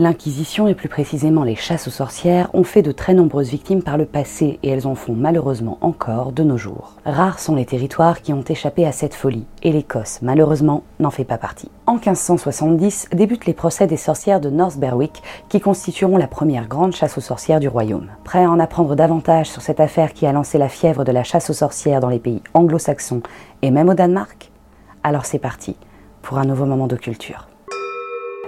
L'Inquisition et plus précisément les chasses aux sorcières ont fait de très nombreuses victimes par le passé et elles en font malheureusement encore de nos jours. Rares sont les territoires qui ont échappé à cette folie et l'Écosse malheureusement n'en fait pas partie. En 1570 débutent les procès des sorcières de North Berwick qui constitueront la première grande chasse aux sorcières du royaume. Prêt à en apprendre davantage sur cette affaire qui a lancé la fièvre de la chasse aux sorcières dans les pays anglo-saxons et même au Danemark? Alors c'est parti pour un nouveau moment de culture.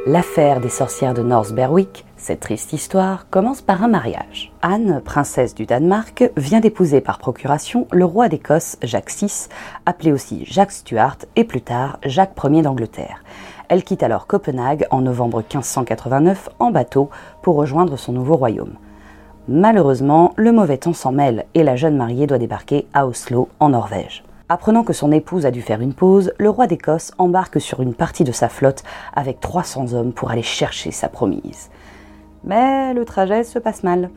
L'affaire des sorcières de North Berwick, cette triste histoire, commence par un mariage. Anne, princesse du Danemark, vient d'épouser par procuration le roi d'Écosse, Jacques VI, appelé aussi Jacques Stuart et plus tard Jacques Ier d'Angleterre. Elle quitte alors Copenhague en novembre 1589 en bateau pour rejoindre son nouveau royaume. Malheureusement, le mauvais temps s'en mêle et la jeune mariée doit débarquer à Oslo, en Norvège. Apprenant que son épouse a dû faire une pause, le roi d'Écosse embarque sur une partie de sa flotte avec 300 hommes pour aller chercher sa promise. Mais le trajet se passe mal.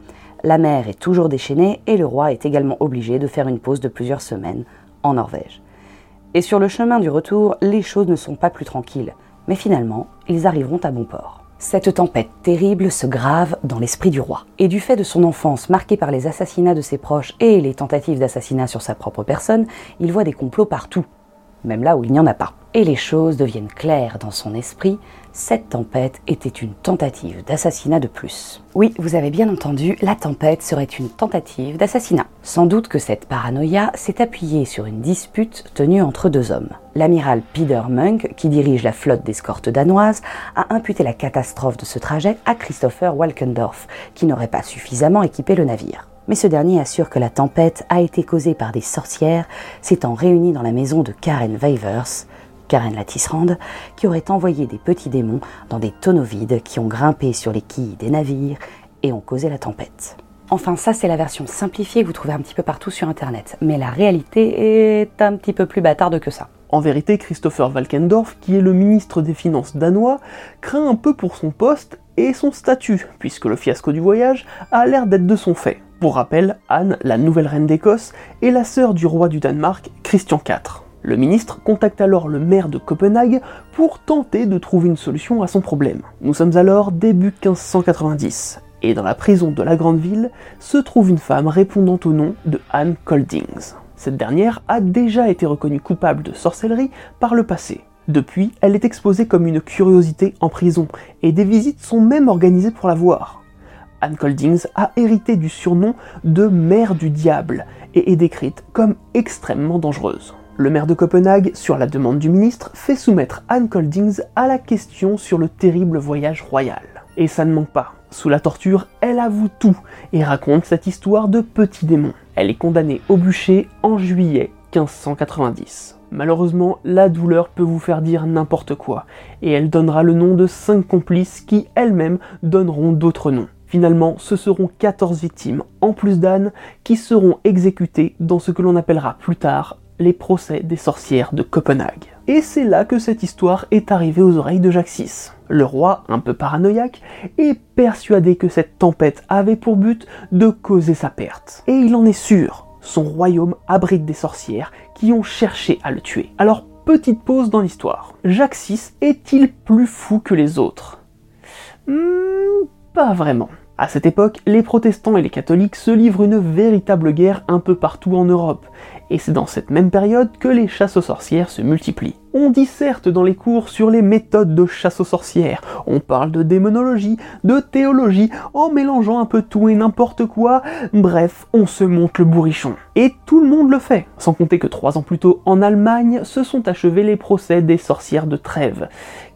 La mer est toujours déchaînée et le roi est également obligé de faire une pause de plusieurs semaines en Norvège. Et sur le chemin du retour, les choses ne sont pas plus tranquilles, mais finalement, ils arriveront à bon port. Cette tempête terrible se grave dans l'esprit du roi. Et du fait de son enfance marquée par les assassinats de ses proches et les tentatives d'assassinat sur sa propre personne, il voit des complots partout, même là où il n'y en a pas. Et les choses deviennent claires dans son esprit cette tempête était une tentative d'assassinat de plus. Oui, vous avez bien entendu, la tempête serait une tentative d'assassinat. Sans doute que cette paranoïa s'est appuyée sur une dispute tenue entre deux hommes. L'amiral Peter Munk, qui dirige la flotte d'escorte danoise, a imputé la catastrophe de ce trajet à Christopher Walkendorf, qui n'aurait pas suffisamment équipé le navire. Mais ce dernier assure que la tempête a été causée par des sorcières s'étant réunies dans la maison de Karen Weivers, Karen la tisserande, qui aurait envoyé des petits démons dans des tonneaux vides qui ont grimpé sur les quilles des navires et ont causé la tempête. Enfin, ça c'est la version simplifiée que vous trouvez un petit peu partout sur Internet, mais la réalité est un petit peu plus bâtarde que ça. En vérité, Christopher Valkendorf, qui est le ministre des Finances danois, craint un peu pour son poste et son statut, puisque le fiasco du voyage a l'air d'être de son fait. Pour rappel, Anne, la nouvelle reine d'Écosse, est la sœur du roi du Danemark, Christian IV. Le ministre contacte alors le maire de Copenhague pour tenter de trouver une solution à son problème. Nous sommes alors début 1590, et dans la prison de la grande ville se trouve une femme répondant au nom de Anne Coldings. Cette dernière a déjà été reconnue coupable de sorcellerie par le passé. Depuis, elle est exposée comme une curiosité en prison, et des visites sont même organisées pour la voir. Anne Coldings a hérité du surnom de Mère du Diable, et est décrite comme extrêmement dangereuse. Le maire de Copenhague, sur la demande du ministre, fait soumettre Anne Coldings à la question sur le terrible voyage royal. Et ça ne manque pas. Sous la torture, elle avoue tout et raconte cette histoire de petit démon. Elle est condamnée au bûcher en juillet 1590. Malheureusement, la douleur peut vous faire dire n'importe quoi, et elle donnera le nom de cinq complices qui elles-mêmes donneront d'autres noms. Finalement, ce seront 14 victimes, en plus d'Anne, qui seront exécutées dans ce que l'on appellera plus tard les procès des sorcières de Copenhague. Et c'est là que cette histoire est arrivée aux oreilles de Jacques VI. Le roi, un peu paranoïaque, est persuadé que cette tempête avait pour but de causer sa perte. Et il en est sûr, son royaume abrite des sorcières qui ont cherché à le tuer. Alors, petite pause dans l'histoire. Jacques VI est-il plus fou que les autres? Hmm, Pas vraiment. À cette époque, les protestants et les catholiques se livrent une véritable guerre un peu partout en Europe, et c'est dans cette même période que les chasses aux sorcières se multiplient. On disserte dans les cours sur les méthodes de chasse aux sorcières, on parle de démonologie, de théologie, en mélangeant un peu tout et n'importe quoi, bref, on se monte le bourrichon. Et tout le monde le fait, sans compter que trois ans plus tôt, en Allemagne, se sont achevés les procès des sorcières de Trèves,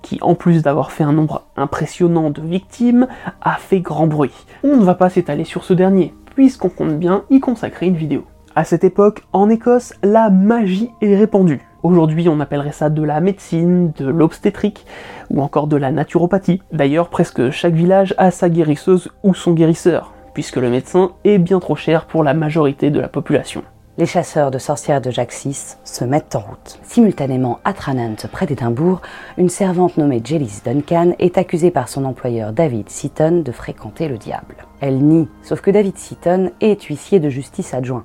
qui, en plus d'avoir fait un nombre impressionnant de victimes, a fait grand bruit. On ne va pas s'étaler sur ce dernier, puisqu'on compte bien y consacrer une vidéo. À cette époque, en Écosse, la magie est répandue. Aujourd'hui, on appellerait ça de la médecine, de l'obstétrique ou encore de la naturopathie. D'ailleurs, presque chaque village a sa guérisseuse ou son guérisseur, puisque le médecin est bien trop cher pour la majorité de la population. Les chasseurs de sorcières de Jacques se mettent en route. Simultanément, à Tranent, près d'Édimbourg, une servante nommée Jellis Duncan est accusée par son employeur David Seaton de fréquenter le diable. Elle nie, sauf que David Seaton est huissier de justice adjoint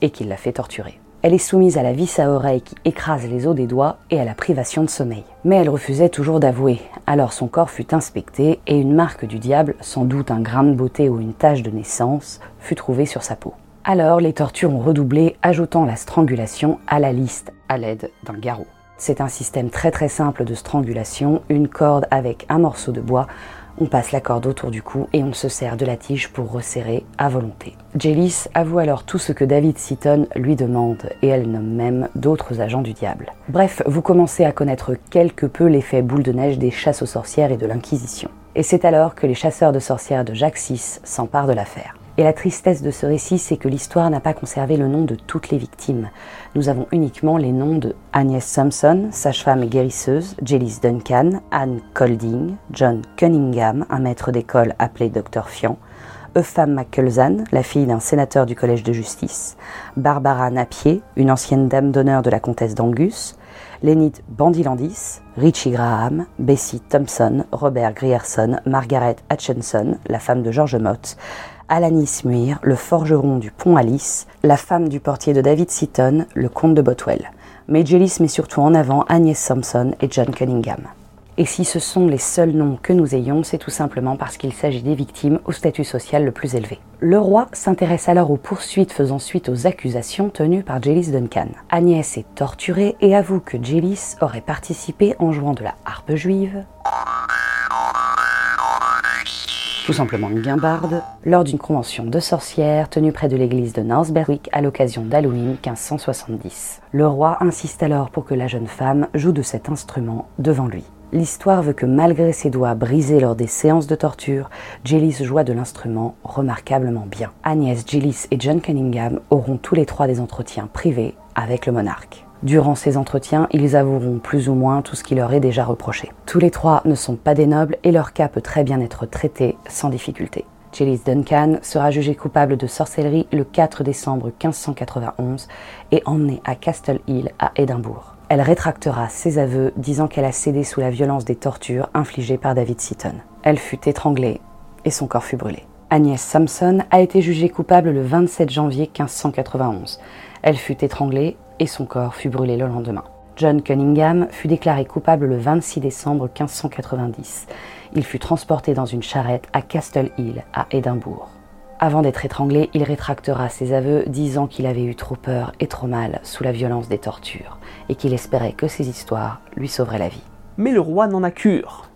et qu'il l'a fait torturer. Elle est soumise à la vis à oreille qui écrase les os des doigts et à la privation de sommeil. Mais elle refusait toujours d'avouer. Alors son corps fut inspecté et une marque du diable, sans doute un grain de beauté ou une tache de naissance, fut trouvée sur sa peau. Alors les tortures ont redoublé, ajoutant la strangulation à la liste à l'aide d'un garrot. C'est un système très très simple de strangulation, une corde avec un morceau de bois, on passe la corde autour du cou et on se sert de la tige pour resserrer à volonté. Jellis avoue alors tout ce que David Seaton lui demande et elle nomme même d'autres agents du diable. Bref, vous commencez à connaître quelque peu l'effet boule de neige des chasses aux sorcières et de l'Inquisition. Et c'est alors que les chasseurs de sorcières de Jacques VI s'emparent de l'affaire. Et la tristesse de ce récit, c'est que l'histoire n'a pas conservé le nom de toutes les victimes. Nous avons uniquement les noms de Agnès Thompson, sage-femme et guérisseuse, Jellis Duncan, Anne Colding, John Cunningham, un maître d'école appelé Dr Fian, Eupham McCulzan, la fille d'un sénateur du collège de justice, Barbara Napier, une ancienne dame d'honneur de la comtesse d'Angus, Lénite Bandilandis, Richie Graham, Bessie Thompson, Robert Grierson, Margaret Hutchinson, la femme de George Mott, Alanis Muir, le forgeron du pont Alice, la femme du portier de David Seaton, le comte de Botwell. Mais Jellis met surtout en avant Agnès Thompson et John Cunningham. Et si ce sont les seuls noms que nous ayons, c'est tout simplement parce qu'il s'agit des victimes au statut social le plus élevé. Le roi s'intéresse alors aux poursuites faisant suite aux accusations tenues par Jellis Duncan. Agnès est torturée et avoue que Jellis aurait participé en jouant de la harpe juive, tout simplement une guimbarde, lors d'une convention de sorcières tenue près de l'église de North Berwick à l'occasion d'Halloween 1570. Le roi insiste alors pour que la jeune femme joue de cet instrument devant lui. L'histoire veut que malgré ses doigts brisés lors des séances de torture, Jellis joua de l'instrument remarquablement bien. Agnès, Jellis et John Cunningham auront tous les trois des entretiens privés avec le monarque. Durant ces entretiens, ils avoueront plus ou moins tout ce qui leur est déjà reproché. Tous les trois ne sont pas des nobles et leur cas peut très bien être traité sans difficulté. Jellis Duncan sera jugée coupable de sorcellerie le 4 décembre 1591 et emmenée à Castle Hill à Édimbourg. Elle rétractera ses aveux, disant qu'elle a cédé sous la violence des tortures infligées par David Seaton. Elle fut étranglée et son corps fut brûlé. Agnès Sampson a été jugée coupable le 27 janvier 1591. Elle fut étranglée et son corps fut brûlé le lendemain. John Cunningham fut déclaré coupable le 26 décembre 1590. Il fut transporté dans une charrette à Castle Hill, à Édimbourg. Avant d'être étranglé, il rétractera ses aveux, disant qu'il avait eu trop peur et trop mal sous la violence des tortures, et qu'il espérait que ces histoires lui sauveraient la vie. Mais le roi n'en a cure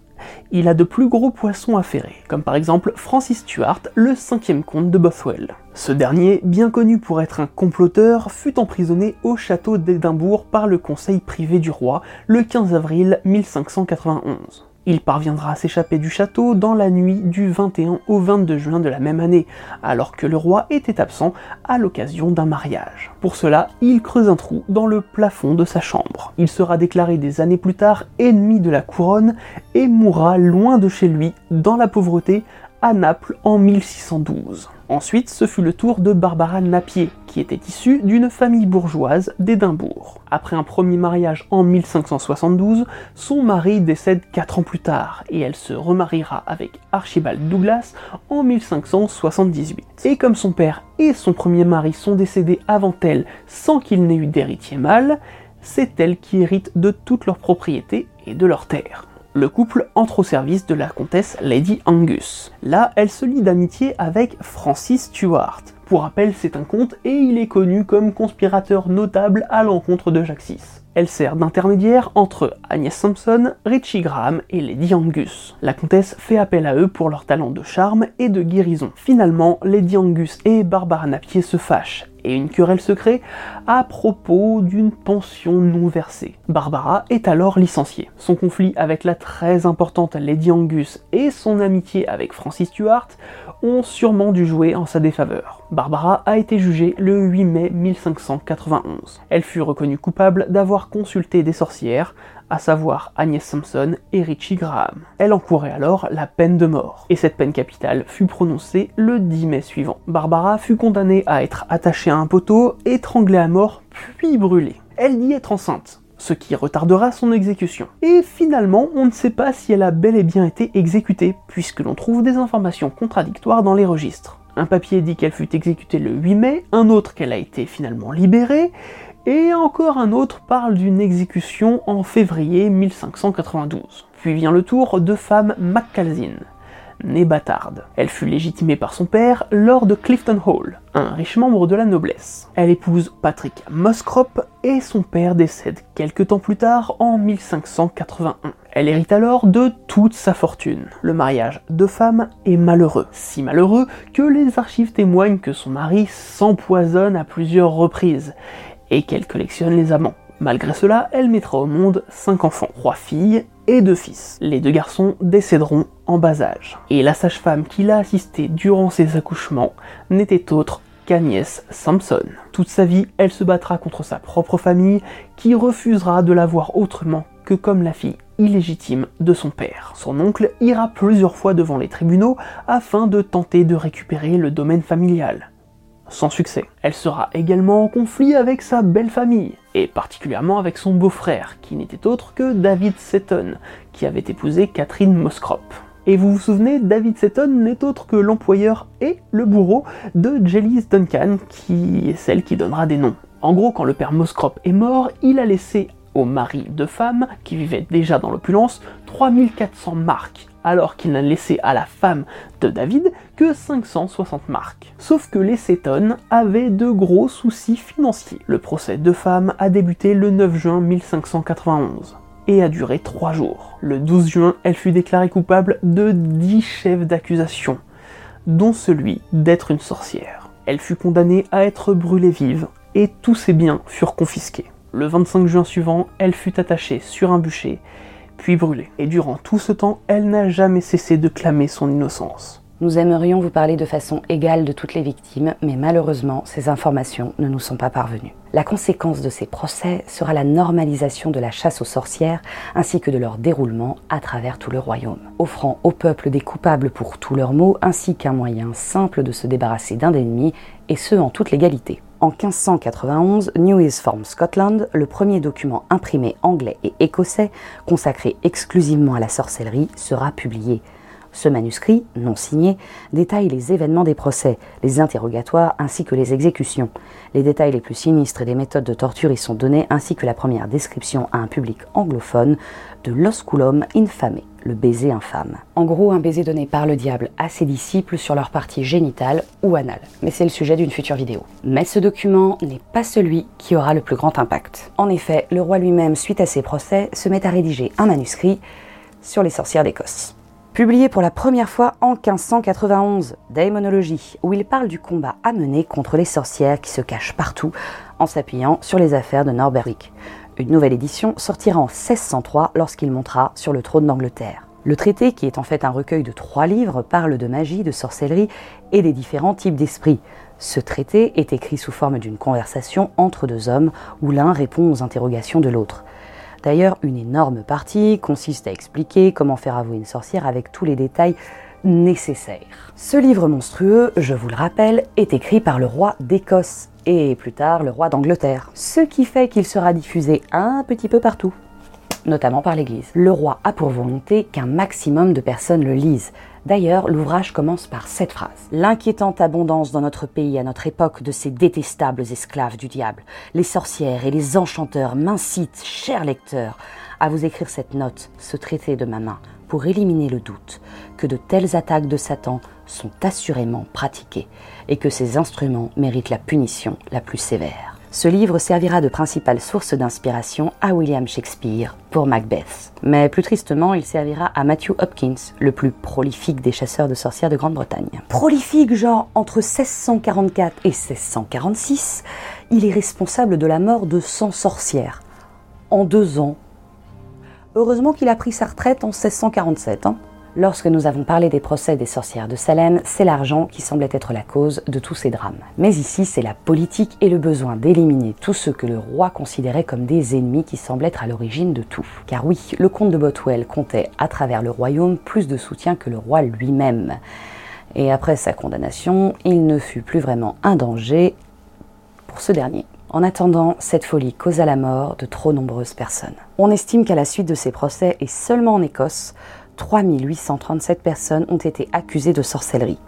il a de plus gros poissons à ferrer, comme par exemple Francis Stuart, le cinquième comte de Bothwell. Ce dernier, bien connu pour être un comploteur, fut emprisonné au château d'Édimbourg par le conseil privé du roi le 15 avril 1591. Il parviendra à s'échapper du château dans la nuit du 21 au 22 juin de la même année, alors que le roi était absent à l'occasion d'un mariage. Pour cela, il creuse un trou dans le plafond de sa chambre. Il sera déclaré des années plus tard ennemi de la couronne et mourra loin de chez lui, dans la pauvreté, à Naples en 1612. Ensuite, ce fut le tour de Barbara Napier, qui était issue d'une famille bourgeoise d'Édimbourg. Après un premier mariage en 1572, son mari décède 4 ans plus tard, et elle se remariera avec Archibald Douglas en 1578. Et comme son père et son premier mari sont décédés avant elle sans qu'il n'ait eu d'héritier mâle, c'est elle qui hérite de toutes leurs propriétés et de leurs terres le couple entre au service de la comtesse Lady Angus. Là, elle se lie d'amitié avec Francis Stuart. Pour rappel, c'est un comte et il est connu comme conspirateur notable à l'encontre de Jacques. Elle sert d'intermédiaire entre Agnès Sampson, Richie Graham et Lady Angus. La comtesse fait appel à eux pour leur talent de charme et de guérison. Finalement, Lady Angus et Barbara Napier se fâchent une querelle se crée à propos d'une pension non versée. Barbara est alors licenciée. Son conflit avec la très importante Lady Angus et son amitié avec Francis Stuart ont sûrement dû jouer en sa défaveur. Barbara a été jugée le 8 mai 1591. Elle fut reconnue coupable d'avoir consulté des sorcières, à savoir Agnès Sampson et Richie Graham. Elle encourait alors la peine de mort, et cette peine capitale fut prononcée le 10 mai suivant. Barbara fut condamnée à être attachée à un poteau, étranglée à mort, puis brûlée. Elle dit être enceinte, ce qui retardera son exécution. Et finalement, on ne sait pas si elle a bel et bien été exécutée, puisque l'on trouve des informations contradictoires dans les registres. Un papier dit qu'elle fut exécutée le 8 mai, un autre qu'elle a été finalement libérée, Et encore un autre parle d'une exécution en février 1592. Puis vient le tour de femme McCalzin, née bâtarde. Elle fut légitimée par son père, lors de Clifton Hall, un riche membre de la noblesse. Elle épouse Patrick Muscrop et son père décède quelques temps plus tard en 1581. Elle hérite alors de toute sa fortune. Le mariage de femme est malheureux, si malheureux que les archives témoignent que son mari s'empoisonne à plusieurs reprises et qu'elle collectionne les amants. Malgré cela, elle mettra au monde cinq enfants, trois filles et deux fils. Les deux garçons décéderont en bas âge. Et la sage-femme qui l'a assistée durant ses accouchements n'était autre qu'Agnès Sampson. Toute sa vie, elle se battra contre sa propre famille qui refusera de la voir autrement que comme la fille illégitime de son père. Son oncle ira plusieurs fois devant les tribunaux afin de tenter de récupérer le domaine familial sans succès. Elle sera également en conflit avec sa belle famille, et particulièrement avec son beau-frère, qui n'était autre que David Seton, qui avait épousé Catherine Moscrop. Et vous vous souvenez, David Seton n'est autre que l'employeur et le bourreau de Jellis Duncan, qui est celle qui donnera des noms. En gros, quand le père Moscrop est mort, il a laissé au mari de femme, qui vivait déjà dans l'opulence, 3400 marques, alors qu'il n'a laissé à la femme de David que 560 marques. Sauf que les Seton avaient de gros soucis financiers. Le procès de femme a débuté le 9 juin 1591 et a duré 3 jours. Le 12 juin, elle fut déclarée coupable de 10 chefs d'accusation, dont celui d'être une sorcière. Elle fut condamnée à être brûlée vive et tous ses biens furent confisqués. Le 25 juin suivant, elle fut attachée sur un bûcher puis brûlée. Et durant tout ce temps, elle n'a jamais cessé de clamer son innocence. Nous aimerions vous parler de façon égale de toutes les victimes, mais malheureusement, ces informations ne nous sont pas parvenues. La conséquence de ces procès sera la normalisation de la chasse aux sorcières ainsi que de leur déroulement à travers tout le royaume, offrant au peuple des coupables pour tous leurs maux ainsi qu'un moyen simple de se débarrasser d'un ennemi, et ce en toute légalité. En 1591, News Form Scotland, le premier document imprimé anglais et écossais consacré exclusivement à la sorcellerie, sera publié. Ce manuscrit, non signé, détaille les événements des procès, les interrogatoires ainsi que les exécutions. Les détails les plus sinistres et les méthodes de torture y sont donnés ainsi que la première description à un public anglophone de l'osculum infame, le baiser infâme. En gros, un baiser donné par le diable à ses disciples sur leur partie génitale ou anale. Mais c'est le sujet d'une future vidéo. Mais ce document n'est pas celui qui aura le plus grand impact. En effet, le roi lui-même, suite à ses procès, se met à rédiger un manuscrit sur les sorcières d'Écosse. Publié pour la première fois en 1591, Daemonologie, où il parle du combat à mener contre les sorcières qui se cachent partout en s'appuyant sur les affaires de Norberic. Une nouvelle édition sortira en 1603 lorsqu'il montera sur le trône d'Angleterre. Le traité, qui est en fait un recueil de trois livres, parle de magie, de sorcellerie et des différents types d'esprits. Ce traité est écrit sous forme d'une conversation entre deux hommes où l'un répond aux interrogations de l'autre. D'ailleurs, une énorme partie consiste à expliquer comment faire avouer une sorcière avec tous les détails nécessaires. Ce livre monstrueux, je vous le rappelle, est écrit par le roi d'Écosse et plus tard le roi d'Angleterre, ce qui fait qu'il sera diffusé un petit peu partout notamment par l'Église. Le roi a pour volonté qu'un maximum de personnes le lisent. D'ailleurs, l'ouvrage commence par cette phrase. L'inquiétante abondance dans notre pays à notre époque de ces détestables esclaves du diable, les sorcières et les enchanteurs m'incitent, chers lecteurs, à vous écrire cette note, ce traité de ma main, pour éliminer le doute que de telles attaques de Satan sont assurément pratiquées et que ces instruments méritent la punition la plus sévère. Ce livre servira de principale source d'inspiration à William Shakespeare pour Macbeth. Mais plus tristement, il servira à Matthew Hopkins, le plus prolifique des chasseurs de sorcières de Grande-Bretagne. Prolifique, genre entre 1644 et 1646, il est responsable de la mort de 100 sorcières. En deux ans, Heureusement qu'il a pris sa retraite en 1647. Hein. Lorsque nous avons parlé des procès des sorcières de Salem, c'est l'argent qui semblait être la cause de tous ces drames. Mais ici, c'est la politique et le besoin d'éliminer tous ceux que le roi considérait comme des ennemis qui semblent être à l'origine de tout. Car oui, le comte de Bothwell comptait à travers le royaume plus de soutien que le roi lui-même. Et après sa condamnation, il ne fut plus vraiment un danger pour ce dernier. En attendant, cette folie causa la mort de trop nombreuses personnes. On estime qu'à la suite de ces procès, et seulement en Écosse, 3837 personnes ont été accusées de sorcellerie.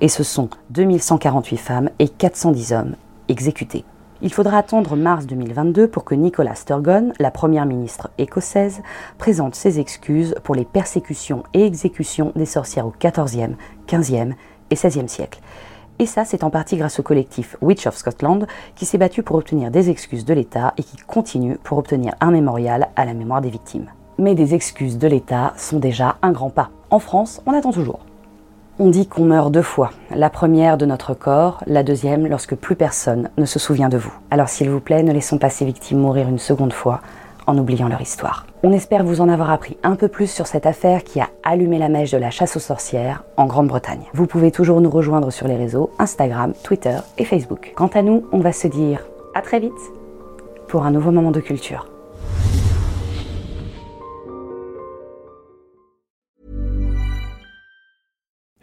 Et ce sont 2148 femmes et 410 hommes exécutés. Il faudra attendre mars 2022 pour que Nicola Sturgeon, la première ministre écossaise, présente ses excuses pour les persécutions et exécutions des sorcières au XIVe, XVe et XVIe siècle. Et ça, c'est en partie grâce au collectif Witch of Scotland qui s'est battu pour obtenir des excuses de l'État et qui continue pour obtenir un mémorial à la mémoire des victimes. Mais des excuses de l'État sont déjà un grand pas. En France, on attend toujours. On dit qu'on meurt deux fois. La première de notre corps, la deuxième lorsque plus personne ne se souvient de vous. Alors s'il vous plaît, ne laissons pas ces victimes mourir une seconde fois en oubliant leur histoire. On espère vous en avoir appris un peu plus sur cette affaire qui a allumé la mèche de la chasse aux sorcières en Grande-Bretagne. Vous pouvez toujours nous rejoindre sur les réseaux Instagram, Twitter et Facebook. Quant à nous, on va se dire à très vite pour un nouveau moment de culture.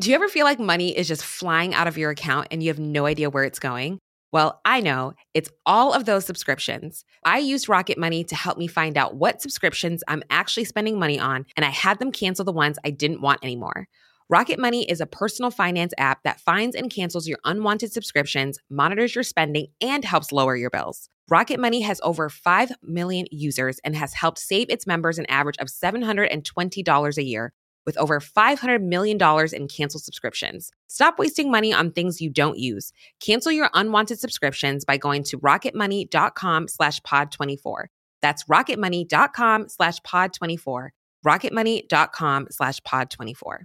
Do you ever feel like money is just flying out of your account and you have no idea where it's going? Well, I know it's all of those subscriptions. I used Rocket Money to help me find out what subscriptions I'm actually spending money on, and I had them cancel the ones I didn't want anymore. Rocket Money is a personal finance app that finds and cancels your unwanted subscriptions, monitors your spending, and helps lower your bills. Rocket Money has over 5 million users and has helped save its members an average of $720 a year with over $500 million in canceled subscriptions. Stop wasting money on things you don't use. Cancel your unwanted subscriptions by going to rocketmoney.com slash pod24. That's rocketmoney.com slash pod24. rocketmoney.com slash pod24.